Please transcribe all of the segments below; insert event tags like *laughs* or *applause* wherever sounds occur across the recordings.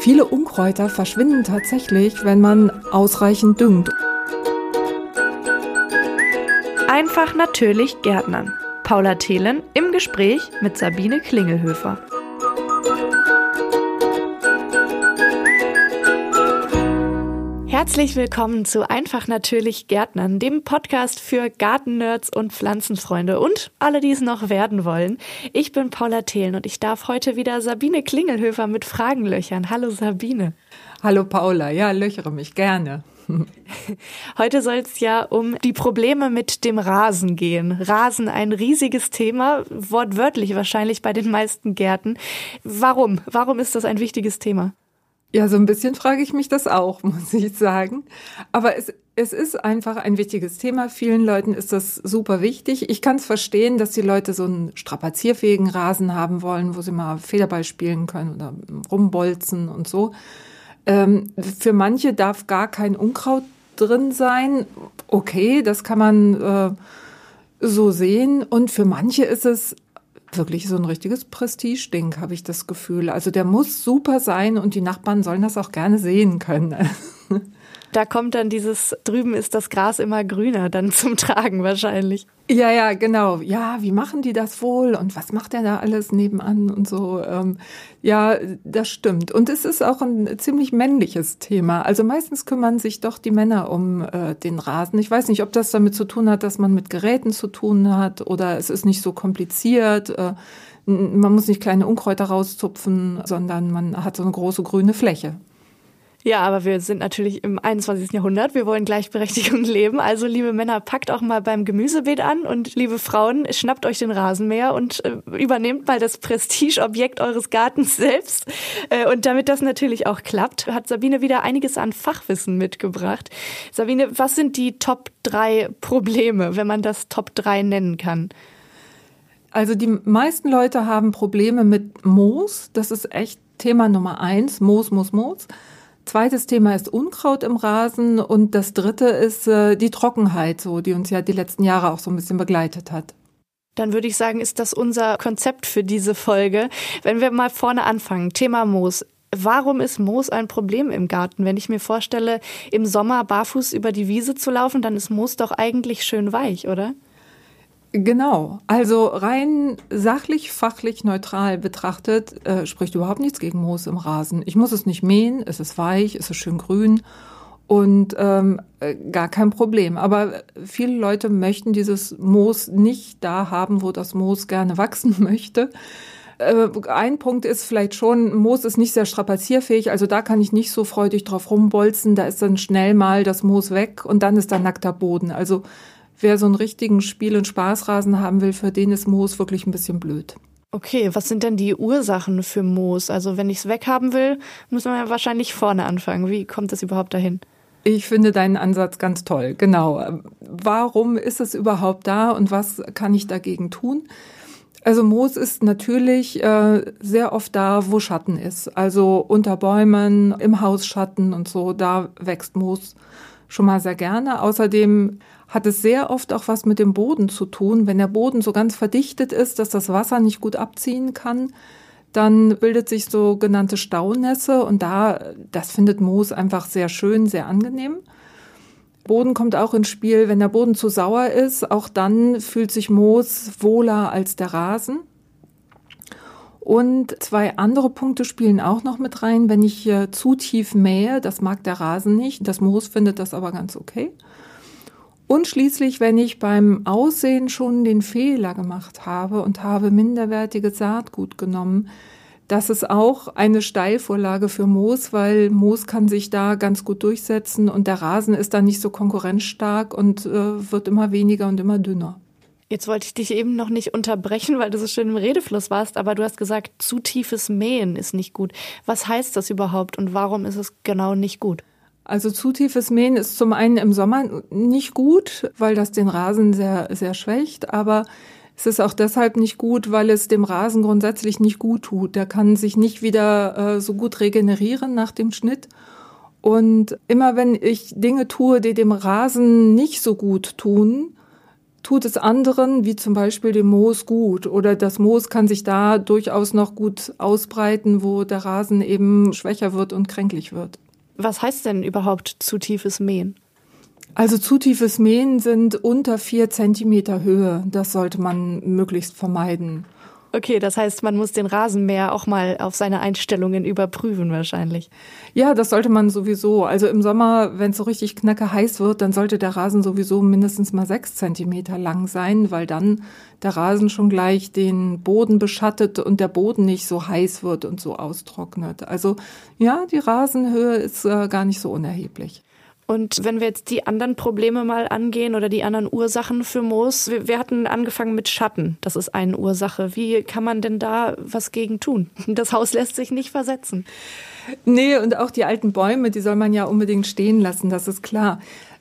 Viele Unkräuter verschwinden tatsächlich, wenn man ausreichend düngt. Einfach natürlich Gärtnern. Paula Thelen im Gespräch mit Sabine Klingelhöfer. Herzlich willkommen zu Einfach natürlich Gärtnern, dem Podcast für Gartennerds und Pflanzenfreunde und alle, die es noch werden wollen. Ich bin Paula Thelen und ich darf heute wieder Sabine Klingelhöfer mit Fragen löchern. Hallo Sabine. Hallo Paula, ja, löchere mich gerne. *laughs* Heute soll es ja um die Probleme mit dem Rasen gehen. Rasen, ein riesiges Thema, wortwörtlich wahrscheinlich bei den meisten Gärten. Warum? Warum ist das ein wichtiges Thema? Ja, so ein bisschen frage ich mich das auch, *laughs* muss ich sagen. Aber es, es ist einfach ein wichtiges Thema. Vielen Leuten ist das super wichtig. Ich kann es verstehen, dass die Leute so einen strapazierfähigen Rasen haben wollen, wo sie mal Federball spielen können oder rumbolzen und so. Ähm, für manche darf gar kein Unkraut drin sein. Okay, das kann man äh, so sehen. Und für manche ist es wirklich so ein richtiges Prestigeding, habe ich das Gefühl. Also der muss super sein und die Nachbarn sollen das auch gerne sehen können. *laughs* Da kommt dann dieses drüben ist das Gras immer grüner dann zum Tragen wahrscheinlich. Ja, ja, genau. Ja, wie machen die das wohl und was macht er da alles nebenan und so. Ähm, ja, das stimmt. Und es ist auch ein ziemlich männliches Thema. Also meistens kümmern sich doch die Männer um äh, den Rasen. Ich weiß nicht, ob das damit zu tun hat, dass man mit Geräten zu tun hat oder es ist nicht so kompliziert. Äh, man muss nicht kleine Unkräuter rauszupfen, sondern man hat so eine große grüne Fläche. Ja, aber wir sind natürlich im 21. Jahrhundert. Wir wollen Gleichberechtigung *laughs* leben. Also, liebe Männer, packt auch mal beim Gemüsebeet an und liebe Frauen, schnappt euch den Rasenmäher und äh, übernehmt mal das Prestigeobjekt eures Gartens selbst. Äh, und damit das natürlich auch klappt, hat Sabine wieder einiges an Fachwissen mitgebracht. Sabine, was sind die Top 3 Probleme, wenn man das Top 3 nennen kann? Also die meisten Leute haben Probleme mit Moos. Das ist echt Thema Nummer eins. Moos, Moos, Moos. Zweites Thema ist Unkraut im Rasen und das dritte ist äh, die Trockenheit, so die uns ja die letzten Jahre auch so ein bisschen begleitet hat. Dann würde ich sagen, ist das unser Konzept für diese Folge. Wenn wir mal vorne anfangen, Thema Moos. Warum ist Moos ein Problem im Garten? Wenn ich mir vorstelle, im Sommer barfuß über die Wiese zu laufen, dann ist Moos doch eigentlich schön weich, oder? Genau. Also rein sachlich, fachlich, neutral betrachtet äh, spricht überhaupt nichts gegen Moos im Rasen. Ich muss es nicht mähen, es ist weich, es ist schön grün und ähm, äh, gar kein Problem. Aber viele Leute möchten dieses Moos nicht da haben, wo das Moos gerne wachsen *laughs* möchte. Äh, ein Punkt ist vielleicht schon, Moos ist nicht sehr strapazierfähig, also da kann ich nicht so freudig drauf rumbolzen, da ist dann schnell mal das Moos weg und dann ist da nackter Boden. Also wer so einen richtigen Spiel- und Spaßrasen haben will, für den ist Moos wirklich ein bisschen blöd. Okay, was sind denn die Ursachen für Moos? Also wenn ich es weghaben will, muss man ja wahrscheinlich vorne anfangen. Wie kommt es überhaupt dahin? Ich finde deinen Ansatz ganz toll. Genau. Warum ist es überhaupt da und was kann ich dagegen tun? Also Moos ist natürlich äh, sehr oft da, wo Schatten ist. Also unter Bäumen, im Hausschatten und so, da wächst Moos schon mal sehr gerne. Außerdem hat es sehr oft auch was mit dem Boden zu tun. Wenn der Boden so ganz verdichtet ist, dass das Wasser nicht gut abziehen kann, dann bildet sich sogenannte Staunässe und da, das findet Moos einfach sehr schön, sehr angenehm. Boden kommt auch ins Spiel, wenn der Boden zu sauer ist, auch dann fühlt sich Moos wohler als der Rasen. Und zwei andere Punkte spielen auch noch mit rein. Wenn ich äh, zu tief mähe, das mag der Rasen nicht, das Moos findet das aber ganz okay. Und schließlich, wenn ich beim Aussehen schon den Fehler gemacht habe und habe minderwertiges Saatgut genommen, das ist auch eine Steilvorlage für Moos, weil Moos kann sich da ganz gut durchsetzen und der Rasen ist da nicht so konkurrenzstark und äh, wird immer weniger und immer dünner. Jetzt wollte ich dich eben noch nicht unterbrechen, weil du so schön im Redefluss warst, aber du hast gesagt, zu tiefes Mähen ist nicht gut. Was heißt das überhaupt und warum ist es genau nicht gut? Also zu tiefes Mähen ist zum einen im Sommer nicht gut, weil das den Rasen sehr, sehr schwächt, aber es ist auch deshalb nicht gut, weil es dem Rasen grundsätzlich nicht gut tut. Der kann sich nicht wieder äh, so gut regenerieren nach dem Schnitt. Und immer wenn ich Dinge tue, die dem Rasen nicht so gut tun, tut es anderen, wie zum Beispiel dem Moos, gut. Oder das Moos kann sich da durchaus noch gut ausbreiten, wo der Rasen eben schwächer wird und kränklich wird. Was heißt denn überhaupt zu tiefes Mähen? Also zu tiefes Mähen sind unter vier Zentimeter Höhe. Das sollte man möglichst vermeiden. Okay, das heißt, man muss den Rasenmäher auch mal auf seine Einstellungen überprüfen wahrscheinlich. Ja, das sollte man sowieso. Also im Sommer, wenn es so richtig knacke heiß wird, dann sollte der Rasen sowieso mindestens mal sechs Zentimeter lang sein, weil dann der Rasen schon gleich den Boden beschattet und der Boden nicht so heiß wird und so austrocknet. Also ja, die Rasenhöhe ist äh, gar nicht so unerheblich. Und wenn wir jetzt die anderen Probleme mal angehen oder die anderen Ursachen für Moos, wir, wir, hatten angefangen mit Schatten. Das ist eine Ursache. Wie kann man denn da was gegen tun? *laughs* Das Haus lässt sich nicht versetzen. Nee, und auch die alten Bäume, die soll man ja unbedingt stehen lassen, das ist klar.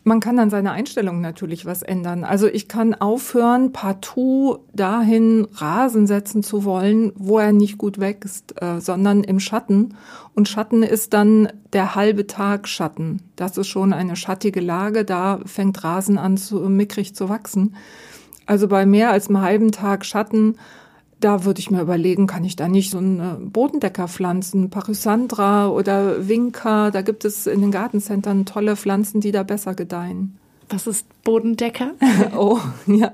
Man kann an seiner Einstellung natürlich was ändern. Also ich kann aufhören, partout dahin Rasen setzen zu wollen, wo er nicht gut wächst, äh, sondern im Schatten. Und Schatten ist dann der halbe Tag Schatten. Das ist schon eine schattige Lage. Da fängt Rasen an, zu mickrig zu wachsen. Also bei mehr als einem halben Tag Schatten da würde ich mir überlegen, kann ich da nicht so einen Bodendecker pflanzen, Pachysandra oder Winker. Da gibt es in den Gartencentern tolle Pflanzen, die da besser gedeihen. Was ist Bodendecker? *laughs* oh, ja.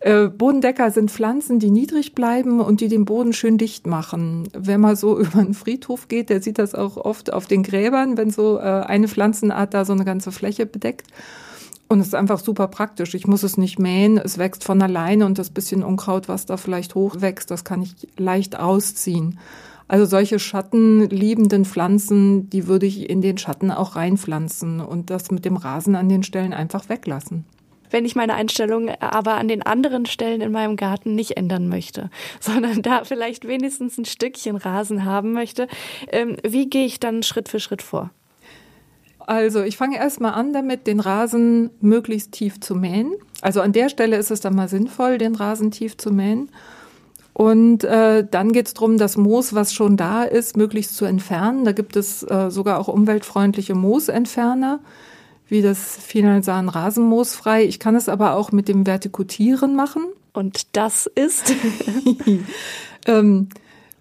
Äh, Bodendecker sind Pflanzen, die niedrig bleiben und die den Boden schön dicht machen. Wenn man so *laughs* über einen Friedhof geht, der sieht das auch oft auf den Gräbern, wenn so äh, eine Pflanzenart da so eine ganze Fläche bedeckt. Und es ist einfach super praktisch. Ich muss es nicht mähen, es wächst von alleine und das bisschen Unkraut, was da vielleicht hochwächst, das kann ich leicht ausziehen. Also solche schattenliebenden Pflanzen, die würde ich in den Schatten auch reinpflanzen und das mit dem Rasen an den Stellen einfach weglassen. Wenn ich meine Einstellung aber an den anderen Stellen in meinem Garten nicht ändern möchte, *laughs* sondern da vielleicht wenigstens ein Stückchen Rasen haben möchte, ähm, wie gehe ich dann Schritt für Schritt vor? Also ich fange erstmal an damit, den Rasen möglichst tief zu mähen. Also an der Stelle ist es dann mal sinnvoll, den Rasen tief zu mähen. Und äh, dann geht es darum, das Moos, was schon da ist, möglichst zu entfernen. Da gibt es äh, sogar auch umweltfreundliche Moosentferner, wie das Finalsan Rasenmoosfrei. Ich kann es aber auch mit dem Vertikutieren machen. Und das ist? *laughs* ähm,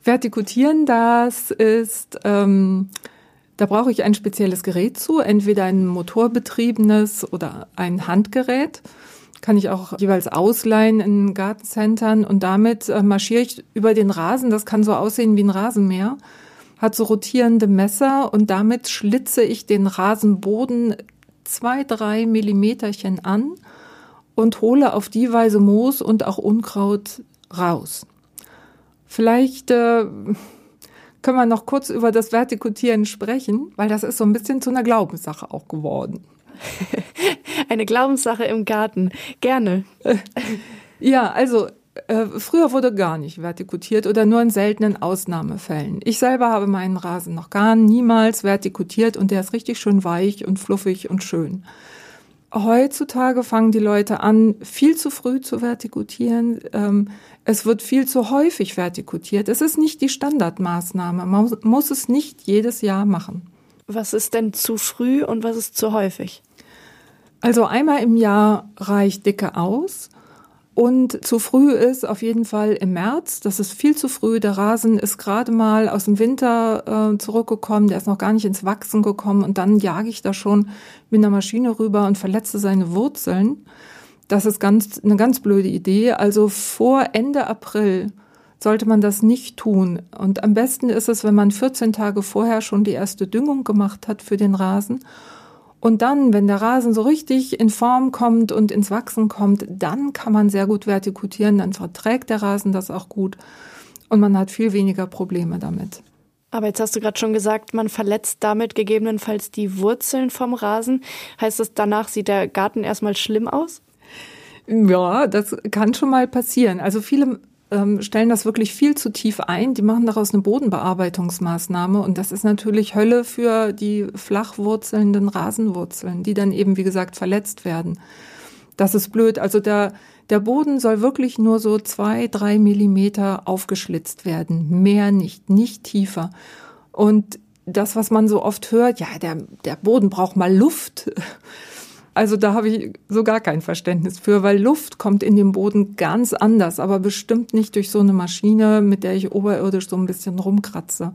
Vertikutieren, das ist... Ähm, da brauche ich ein spezielles Gerät zu, entweder ein motorbetriebenes oder ein Handgerät. Kann ich auch jeweils ausleihen in Gartencentern und damit äh, marschiere ich über den Rasen. Das kann so aussehen wie ein Rasenmäher. Hat so rotierende Messer und damit schlitze ich den Rasenboden zwei, drei Millimeterchen an und hole auf die Weise Moos und auch Unkraut raus. Vielleicht äh, können wir noch kurz über das Vertikutieren sprechen, weil das ist so ein bisschen zu einer Glaubenssache auch geworden. *laughs* Eine Glaubenssache im Garten. Gerne. *laughs* Ja, also äh, früher wurde gar nicht vertikutiert oder nur in seltenen Ausnahmefällen. Ich selber habe meinen Rasen noch gar niemals vertikutiert und der ist richtig schön weich und fluffig und schön. Heutzutage fangen die Leute an, viel zu früh zu vertikutieren. Ähm, es wird viel zu häufig vertikutiert. Es ist nicht die Standardmaßnahme. Man muss es nicht jedes Jahr machen. Was ist denn zu früh und was ist zu häufig? Also einmal im Jahr reicht dicke aus. Und zu früh ist auf jeden Fall im März. Das ist viel zu früh. Der Rasen ist gerade mal aus dem Winter äh, zurückgekommen. Der ist noch gar nicht ins Wachsen gekommen. Und dann jage ich da schon mit einer Maschine rüber und verletze seine Wurzeln. Das ist ganz, eine ganz blöde Idee. Also vor Ende April sollte man das nicht tun. Und am besten ist es, wenn man 14 Tage vorher schon die erste Düngung gemacht hat für den Rasen und dann, wenn der Rasen so richtig in Form kommt und ins Wachsen kommt, dann kann man sehr gut vertikutieren, dann verträgt der Rasen das auch gut und man hat viel weniger Probleme damit. Aber jetzt hast du gerade schon gesagt, man verletzt damit gegebenenfalls die Wurzeln vom Rasen. Heißt das, danach sieht der Garten erstmal schlimm aus? Ja, das kann schon mal passieren. Also viele ähm, stellen das wirklich viel zu tief ein. Die machen daraus eine Bodenbearbeitungsmaßnahme und das ist natürlich Hölle für die flachwurzelnden Rasenwurzeln, die dann eben, wie gesagt, verletzt werden. Das ist blöd. Also der, der Boden soll wirklich nur so zwei, drei Millimeter aufgeschlitzt werden. Mehr nicht, nicht tiefer. Und das, was man so oft hört, ja, der, der Boden braucht mal Luft. Also da habe ich so gar kein Verständnis für, weil Luft kommt in den Boden ganz anders, aber bestimmt nicht durch so eine Maschine, mit der ich oberirdisch so ein bisschen rumkratze.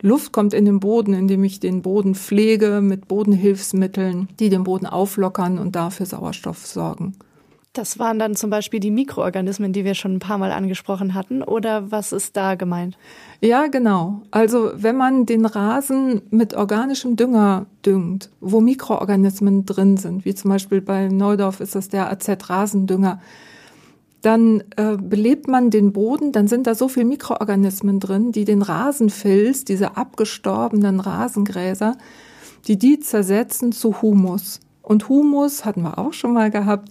Luft kommt in den Boden, indem ich den Boden pflege mit Bodenhilfsmitteln, die den Boden auflockern und dafür Sauerstoff sorgen. Das waren dann zum Beispiel die Mikroorganismen, die wir schon ein paar Mal angesprochen hatten. Oder was ist da gemeint? Ja, genau. Also wenn man den Rasen mit organischem Dünger düngt, wo Mikroorganismen drin sind, wie zum Beispiel bei Neudorf ist das der AZ-Rasendünger, dann äh, belebt man den Boden, dann sind da so viele Mikroorganismen drin, die den Rasenfilz, diese abgestorbenen Rasengräser, die die zersetzen zu Humus. Und Humus hatten wir auch schon mal gehabt.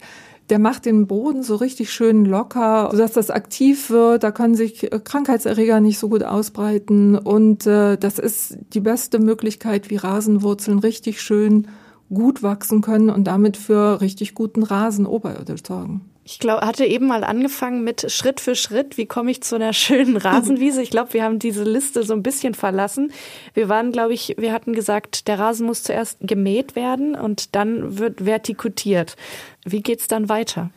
Der macht den Boden so richtig schön locker, sodass das aktiv wird. Da können sich äh, Krankheitserreger nicht so gut ausbreiten. Und äh, das ist die beste Möglichkeit, wie Rasenwurzeln richtig schön gut wachsen können und damit für richtig guten Rasen oberirdisch sorgen. Ich glaube, hatte eben mal angefangen mit Schritt für Schritt, wie komme ich zu einer schönen *laughs* Rasenwiese. Ich glaube, wir haben diese Liste so ein bisschen verlassen. Wir waren, glaube ich, wir hatten gesagt, der Rasen muss zuerst gemäht werden und dann wird vertikutiert. Wie geht's dann weiter?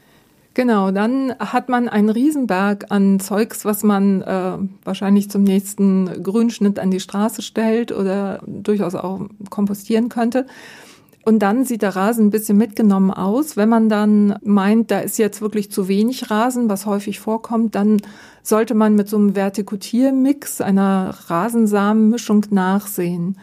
Genau, dann hat man einen Riesenberg an Zeugs, was man äh, wahrscheinlich zum nächsten Grünschnitt an die Straße stellt oder durchaus auch kompostieren könnte. Und dann sieht der Rasen ein bisschen mitgenommen aus. Wenn man dann meint, da ist jetzt wirklich zu wenig Rasen, was häufig vorkommt, dann sollte man mit so einem Vertikutiermix, einer Rasensamenmischung nachsehen.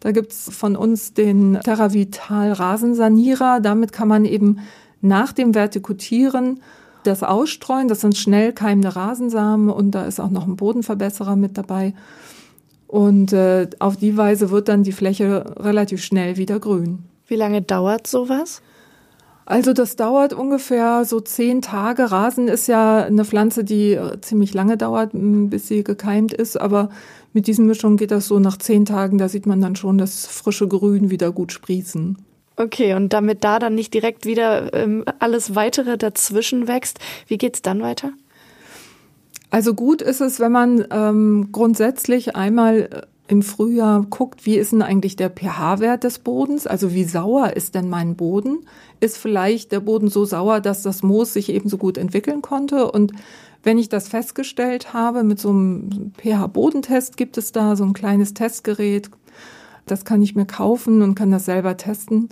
Da gibt's von uns den TerraVital Rasensanierer. Damit kann man eben nach dem Vertikutieren das ausstreuen. Das sind schnell keimende Rasensamen und da ist auch noch ein Bodenverbesserer mit dabei. Und äh, auf die Weise wird dann die Fläche relativ schnell wieder grün. Wie lange dauert sowas? Also das dauert ungefähr so zehn Tage. Rasen ist ja eine Pflanze, die äh, ziemlich lange dauert, bis sie gekeimt ist. Aber mit diesen Mischungen geht das so nach zehn Tagen. Da sieht man dann schon das frische Grün wieder gut sprießen. Okay, und damit da dann nicht direkt wieder ähm, alles weitere dazwischen wächst, wie geht's dann weiter? Also gut ist es, wenn man ähm, grundsätzlich einmal äh, im Frühjahr guckt, wie ist denn eigentlich der pH-Wert des Bodens? Also wie sauer ist denn mein Boden? Ist vielleicht der Boden so sauer, dass das Moos sich ebenso gut entwickeln konnte? Und wenn ich das festgestellt habe, mit so einem pH-Bodentest gibt es da so ein kleines Testgerät. Das kann ich mir kaufen und kann das selber testen.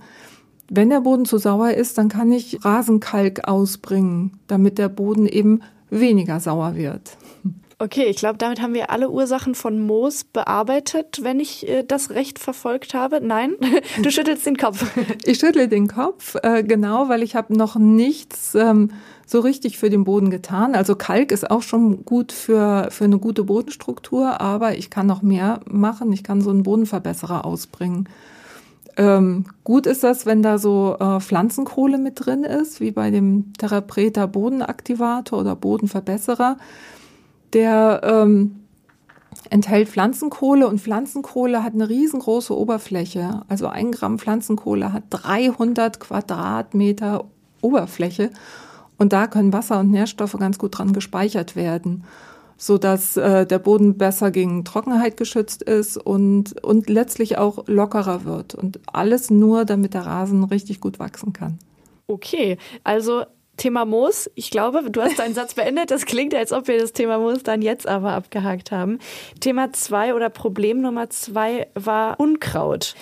Wenn der Boden zu sauer ist, dann kann ich Rasenkalk ausbringen, damit der Boden eben weniger sauer wird. Okay, ich glaube, damit haben wir alle Ursachen von Moos bearbeitet, wenn ich äh, das recht verfolgt habe. Nein, *laughs* du schüttelst den Kopf. *laughs* Ich schüttle den Kopf, äh, genau, weil ich habe noch nichts ähm, so richtig für den Boden getan. Also Kalk ist auch schon gut für, für eine gute Bodenstruktur, aber ich kann noch mehr machen. Ich kann so einen Bodenverbesserer ausbringen. Ähm, gut ist das, wenn da so äh, Pflanzenkohle mit drin ist, wie bei dem Therapreta Bodenaktivator oder Bodenverbesserer. Der ähm, enthält Pflanzenkohle und Pflanzenkohle hat eine riesengroße Oberfläche. Also ein Gramm Pflanzenkohle hat 300 Quadratmeter Oberfläche und da können Wasser und Nährstoffe ganz gut dran gespeichert werden so dass äh, der Boden besser gegen Trockenheit geschützt ist und, und letztlich auch lockerer wird. Und alles nur, damit der Rasen richtig gut wachsen kann. Okay, also Thema Moos. Ich glaube, du hast deinen Satz beendet. Das klingt, als ob wir das Thema Moos dann jetzt aber abgehakt haben. Thema zwei oder Problem Nummer zwei war Unkraut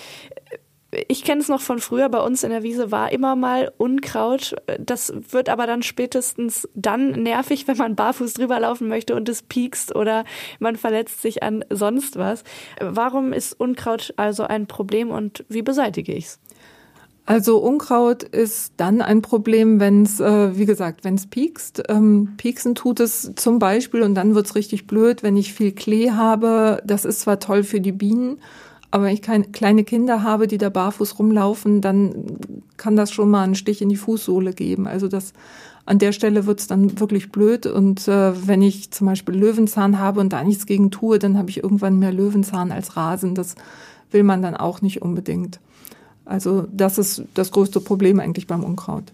ich kenne es noch von früher, bei uns in der Wiese war immer mal Unkraut. Das wird aber dann spätestens dann nervig, wenn man barfuß drüber laufen möchte und es piekst oder man verletzt sich an sonst was. Warum ist Unkraut also ein Problem und wie beseitige ich es? Also Unkraut ist dann ein Problem, wenn es, äh, wie gesagt, wenn es piekst. Ähm, pieksen tut es zum Beispiel und dann wird's richtig blöd, wenn ich viel Klee habe. Das ist zwar toll für die Bienen, aber wenn ich keine kleine Kinder habe, die da barfuß rumlaufen, dann kann das schon mal einen Stich in die Fußsohle geben. Also das an der Stelle wird's dann wirklich blöd. Und äh, wenn ich zum Beispiel Löwenzahn habe und da nichts gegen tue, dann habe ich irgendwann mehr Löwenzahn als Rasen. Das will man dann auch nicht unbedingt. Also das ist das größte Problem eigentlich beim Unkraut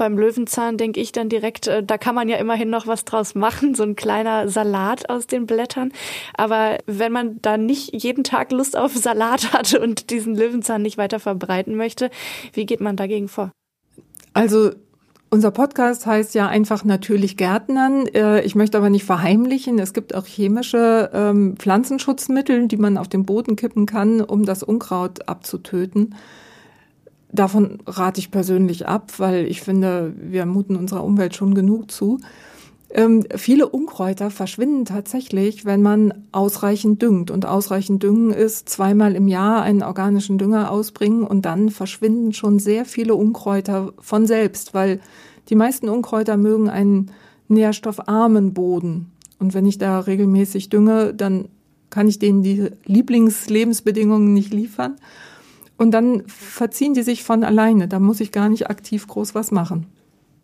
beim Löwenzahn denke ich dann direkt, äh, da kann man ja immerhin noch was draus machen, so ein kleiner Salat aus den Blättern. Aber wenn man da nicht jeden Tag Lust auf Salat hat und diesen Löwenzahn nicht weiter verbreiten möchte, wie geht man dagegen vor? Also unser Podcast heißt ja einfach natürlich Gärtnern. Äh, ich möchte aber nicht verheimlichen, es gibt auch chemische ähm, Pflanzenschutzmittel, die man auf den Boden kippen kann, um das Unkraut abzutöten. Davon rate ich persönlich ab, weil ich finde, wir muten unserer Umwelt schon genug zu. Ähm, viele Unkräuter verschwinden tatsächlich, wenn man ausreichend düngt. Und ausreichend düngen ist zweimal im Jahr einen organischen Dünger ausbringen und dann verschwinden schon sehr viele Unkräuter von selbst, weil die meisten Unkräuter mögen einen nährstoffarmen Boden. Und wenn ich da regelmäßig dünge, dann kann ich denen die Lieblingslebensbedingungen nicht liefern. Und dann verziehen die sich von alleine. Da muss ich gar nicht aktiv groß was machen.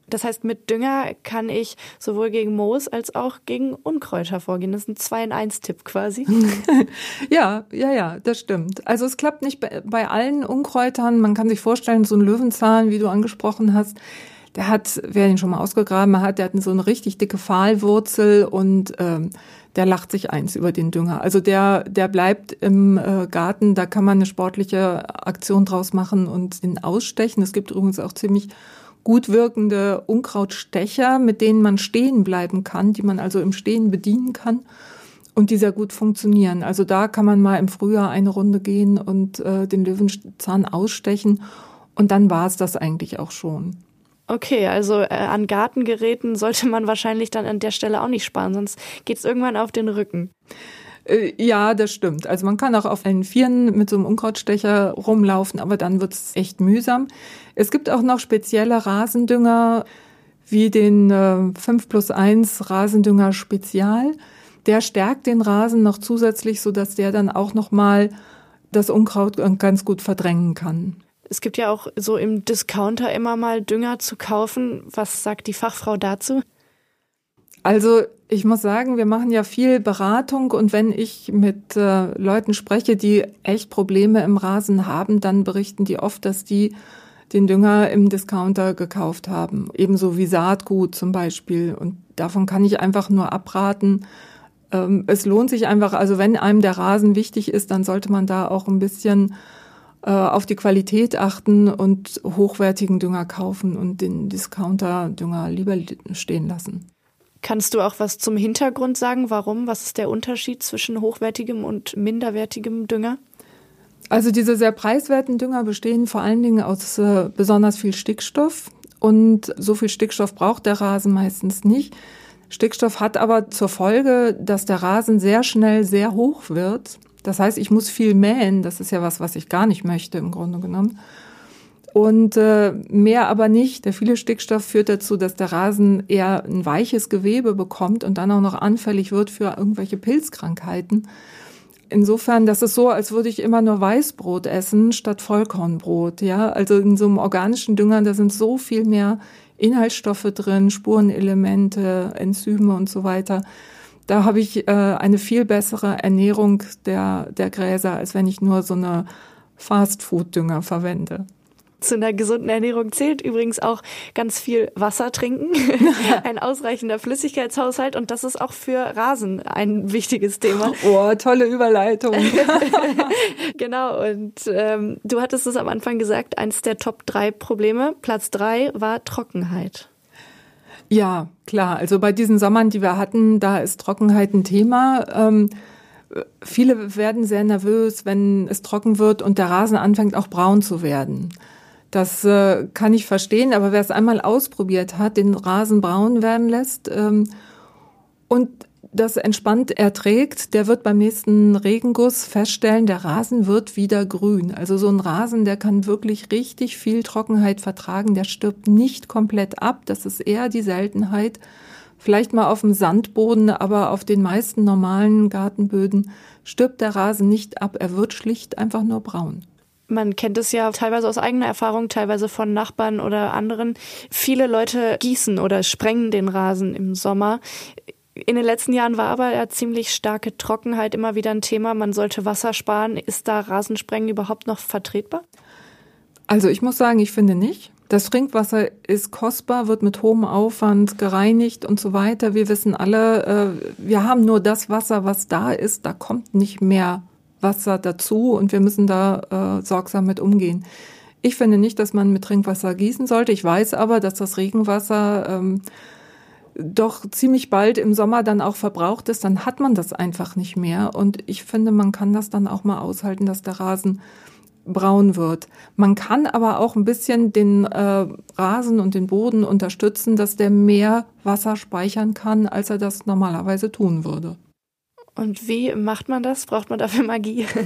Das heißt, mit Dünger kann ich sowohl gegen Moos als auch gegen Unkräuter vorgehen. Das ist ein 2 in 1 Tipp quasi. *laughs* ja, ja, ja, das stimmt. Also es klappt nicht bei, bei allen Unkräutern. Man kann sich vorstellen, so ein Löwenzahn, wie du angesprochen hast, der hat, wer ihn schon mal ausgegraben hat, der hat so eine richtig dicke Pfahlwurzel und ähm, der lacht sich eins über den Dünger. Also der, der bleibt im äh, Garten, da kann man eine sportliche Aktion draus machen und ihn ausstechen. Es gibt übrigens auch ziemlich gut wirkende Unkrautstecher, mit denen man stehen bleiben kann, die man also im Stehen bedienen kann und die sehr gut funktionieren. Also da kann man mal im Frühjahr eine Runde gehen und äh, den Löwenzahn ausstechen und dann war es das eigentlich auch schon. Okay, also äh, an Gartengeräten sollte man wahrscheinlich dann an der Stelle auch nicht sparen, sonst geht es irgendwann auf den Rücken. Äh, ja, das stimmt. Also man kann auch auf einen Vieren mit so einem Unkrautstecher rumlaufen, aber dann wird's echt mühsam. Es gibt auch noch spezielle Rasendünger wie den äh, 5 plus 1 Rasendünger Spezial. Der stärkt den Rasen noch zusätzlich, sodass der dann auch nochmal das Unkraut ganz gut verdrängen kann. Es gibt ja auch so im Discounter immer mal Dünger zu kaufen. Was sagt die Fachfrau dazu? Also ich muss sagen, wir machen ja viel Beratung und wenn ich mit äh, Leuten spreche, die echt Probleme im Rasen haben, dann berichten die oft, dass die den Dünger im Discounter gekauft haben. Ebenso wie Saatgut zum Beispiel. Und davon kann ich einfach nur abraten. Ähm, es lohnt sich einfach, also wenn einem der Rasen wichtig ist, dann sollte man da auch ein bisschen äh, auf die Qualität achten und hochwertigen Dünger kaufen und den Discounter-Dünger lieber stehen lassen. Kannst du auch was zum Hintergrund sagen? Warum? Was ist der Unterschied zwischen hochwertigem und minderwertigem Dünger? Also diese sehr preiswerten Dünger bestehen vor allen Dingen aus äh, besonders viel Stickstoff und so viel Stickstoff braucht der Rasen meistens nicht. Stickstoff hat aber zur Folge, dass der Rasen sehr schnell sehr hoch wird. Das heißt, ich muss viel mähen. Das ist ja was, was ich gar nicht möchte im Grunde genommen und äh, mehr aber nicht. Der viele Stickstoff führt dazu, dass der Rasen eher ein weiches Gewebe bekommt und dann auch noch anfällig wird für irgendwelche Pilzkrankheiten. Insofern, das ist so, als würde ich immer nur Weißbrot essen statt Vollkornbrot. Ja, also in so einem organischen Dünger, da sind so viel mehr Inhaltsstoffe drin, Spurenelemente, Enzyme und so weiter. Da habe ich äh, eine viel bessere Ernährung der, der Gräser, als wenn ich nur so eine Fastfood-Dünger verwende. Zu einer gesunden Ernährung zählt übrigens auch ganz viel Wasser trinken, *laughs* ein ausreichender Flüssigkeitshaushalt und das ist auch für Rasen ein wichtiges Thema. *laughs* Oh, tolle Überleitung. *laughs* genau, und ähm, du hattest es am Anfang gesagt, eins der Top drei Probleme, Platz drei war Trockenheit. Ja, klar. Also bei diesen Sommern, die wir hatten, da ist Trockenheit ein Thema. Ähm, viele werden sehr nervös, wenn es trocken wird und der Rasen anfängt auch braun zu werden. Das äh, kann ich verstehen, aber wer es einmal ausprobiert hat, den Rasen braun werden lässt ähm, und das entspannt erträgt, der wird beim nächsten Regenguss feststellen, der Rasen wird wieder grün. Also so ein Rasen, der kann wirklich richtig viel Trockenheit vertragen, der stirbt nicht komplett ab, das ist eher die Seltenheit. Vielleicht mal auf dem Sandboden, aber auf den meisten normalen Gartenböden stirbt der Rasen nicht ab, er wird schlicht einfach nur braun. Man kennt es ja teilweise aus eigener Erfahrung, teilweise von Nachbarn oder anderen. Viele Leute gießen oder sprengen den Rasen im Sommer. In den letzten Jahren war aber ja ziemlich starke Trockenheit immer wieder ein Thema. Man sollte Wasser sparen. Ist da Rasensprengen überhaupt noch vertretbar? Also ich muss sagen, ich finde nicht. Das Trinkwasser ist kostbar, wird mit hohem Aufwand gereinigt und so weiter. Wir wissen alle, äh, wir haben nur das Wasser, was da ist. Da kommt nicht mehr Wasser dazu und wir müssen da äh, sorgsam mit umgehen. Ich finde nicht, dass man mit Trinkwasser gießen sollte. Ich weiß aber, dass das Regenwasser ähm, doch ziemlich bald im Sommer dann auch verbraucht ist. Dann hat man das einfach nicht mehr. Und ich finde, man kann das dann auch mal aushalten, dass der Rasen braun wird. Man kann aber auch ein bisschen den äh, Rasen und den Boden unterstützen, dass der mehr Wasser speichern kann, als er das normalerweise tun würde. Und wie macht man das? Braucht man dafür Magie? *laughs*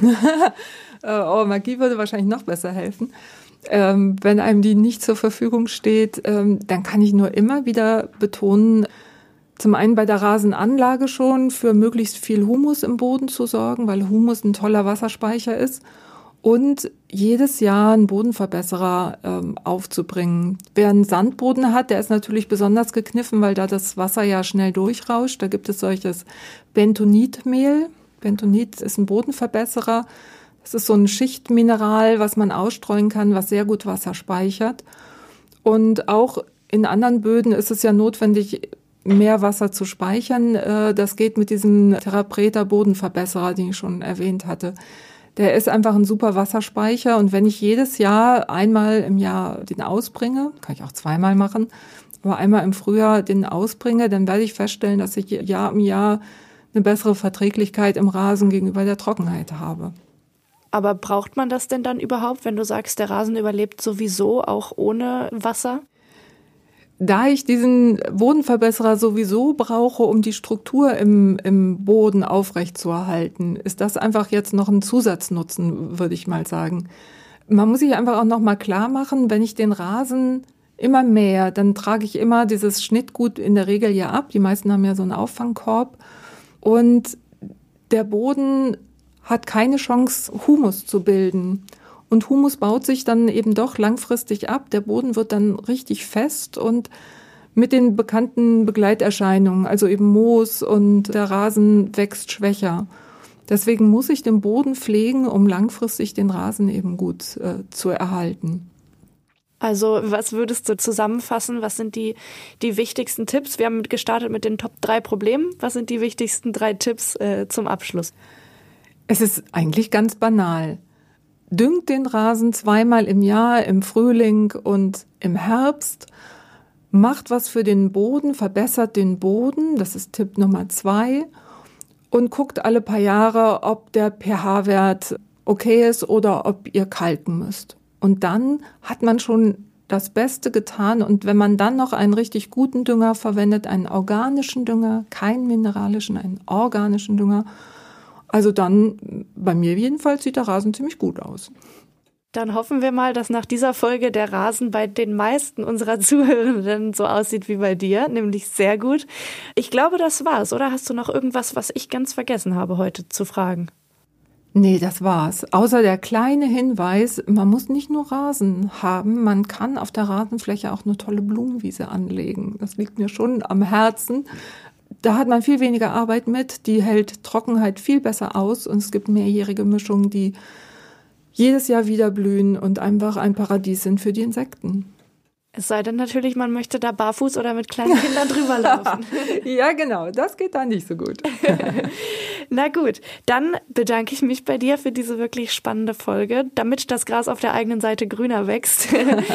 Äh, oh, Magie würde wahrscheinlich noch besser helfen. Ähm, wenn einem die nicht zur Verfügung steht, ähm, dann kann ich nur immer wieder betonen, zum einen bei der Rasenanlage schon für möglichst viel Humus im Boden zu sorgen, weil Humus ein toller Wasserspeicher ist und jedes Jahr einen Bodenverbesserer ähm, aufzubringen. Wer einen Sandboden hat, der ist natürlich besonders gekniffen, weil da das Wasser ja schnell durchrauscht. Da gibt es solches Bentonitmehl. Bentonit ist ein Bodenverbesserer. Das ist so ein Schichtmineral, was man ausstreuen kann, was sehr gut Wasser speichert. Und auch in anderen Böden ist es ja notwendig, mehr Wasser zu speichern. Äh, das geht mit diesem Therapreta Bodenverbesserer, den ich schon erwähnt hatte. Der ist einfach ein super Wasserspeicher und wenn ich jedes Jahr einmal im Jahr den ausbringe, kann ich auch zweimal machen, aber einmal im Frühjahr den ausbringe, dann werde ich feststellen, dass ich Jahr im Jahr eine bessere Verträglichkeit im Rasen gegenüber der Trockenheit habe. Aber braucht man das denn dann überhaupt, wenn du sagst, der Rasen überlebt sowieso auch ohne Wasser? da ich diesen Bodenverbesserer sowieso brauche, um die Struktur im, im Boden aufrechtzuerhalten, ist das einfach jetzt noch ein Zusatznutzen, würde ich mal sagen. Man muss sich einfach auch noch mal klar machen, wenn ich den Rasen immer mehr, dann trage ich immer dieses Schnittgut in der Regel ja ab. Die meisten haben ja so einen Auffangkorb. Und der Boden hat keine Chance, Humus zu bilden. Und Humus baut sich dann eben doch langfristig ab. Der Boden wird dann richtig fest und mit den bekannten Begleiterscheinungen, also eben Moos und der Rasen wächst schwächer. Deswegen muss ich den Boden pflegen, um langfristig den Rasen eben gut äh, zu erhalten. Also was würdest du zusammenfassen? Was sind die, die wichtigsten Tipps? Wir haben gestartet mit den Top drei Problemen. Was sind die wichtigsten drei Tipps äh, zum Abschluss? Es ist eigentlich ganz banal düngt den Rasen zweimal im Jahr, im Frühling und im Herbst, macht was für den Boden, verbessert den Boden, das ist Tipp Nummer zwei, und guckt alle paar Jahre, ob der pH-Wert okay ist oder ob ihr kalken müsst. Und dann hat man schon das Beste getan. Und wenn man dann noch einen richtig guten Dünger verwendet, einen organischen Dünger, keinen mineralischen, einen organischen Dünger, also dann, bei mir jedenfalls, sieht der Rasen ziemlich gut aus. Dann hoffen wir mal, dass nach dieser Folge der Rasen bei den meisten unserer *laughs* Zuhörenden so aussieht wie bei dir, nämlich sehr gut. Ich glaube, das war's. Oder hast du noch irgendwas, was ich ganz vergessen habe heute zu fragen? Nee, das war's. Außer der kleine Hinweis, man muss nicht nur Rasen haben, man kann auf der Rasenfläche auch eine tolle Blumenwiese anlegen. Das liegt mir schon am Herzen da hat man viel weniger Arbeit mit, die hält Trockenheit viel besser aus und es gibt mehrjährige Mischungen, die jedes Jahr wieder blühen und einfach ein Paradies sind für die Insekten. Es sei denn natürlich, man möchte da barfuß oder mit kleinen Kindern drüber laufen. *laughs* ja, genau, das geht da nicht so gut. *laughs* Na gut, dann bedanke ich mich bei dir für diese wirklich spannende Folge, damit das Gras auf der eigenen Seite grüner wächst.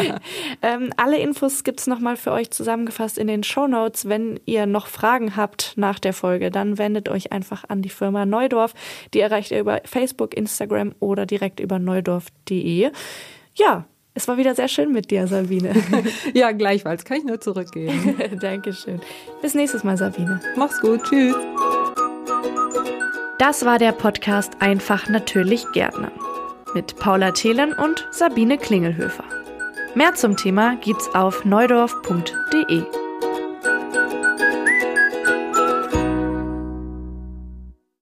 *laughs* ähm, alle Infos gibt's nochmal für euch zusammengefasst in den Show Notes. Wenn ihr noch Fragen habt nach der Folge, dann wendet euch einfach an die Firma Neudorf. Die erreicht ihr über Facebook, Instagram oder direkt über neudorf.de. Ja, es war wieder sehr schön mit dir, Sabine. *laughs* ja, gleichfalls. Kann ich nur zurückgeben. *laughs* Dankeschön. Bis nächstes Mal, Sabine. Mach's gut. Tschüss. Das war der Podcast Einfach natürlich Gärtner mit Paula Thelen und Sabine Klingelhöfer. Mehr zum Thema gibt's auf neudorf.de.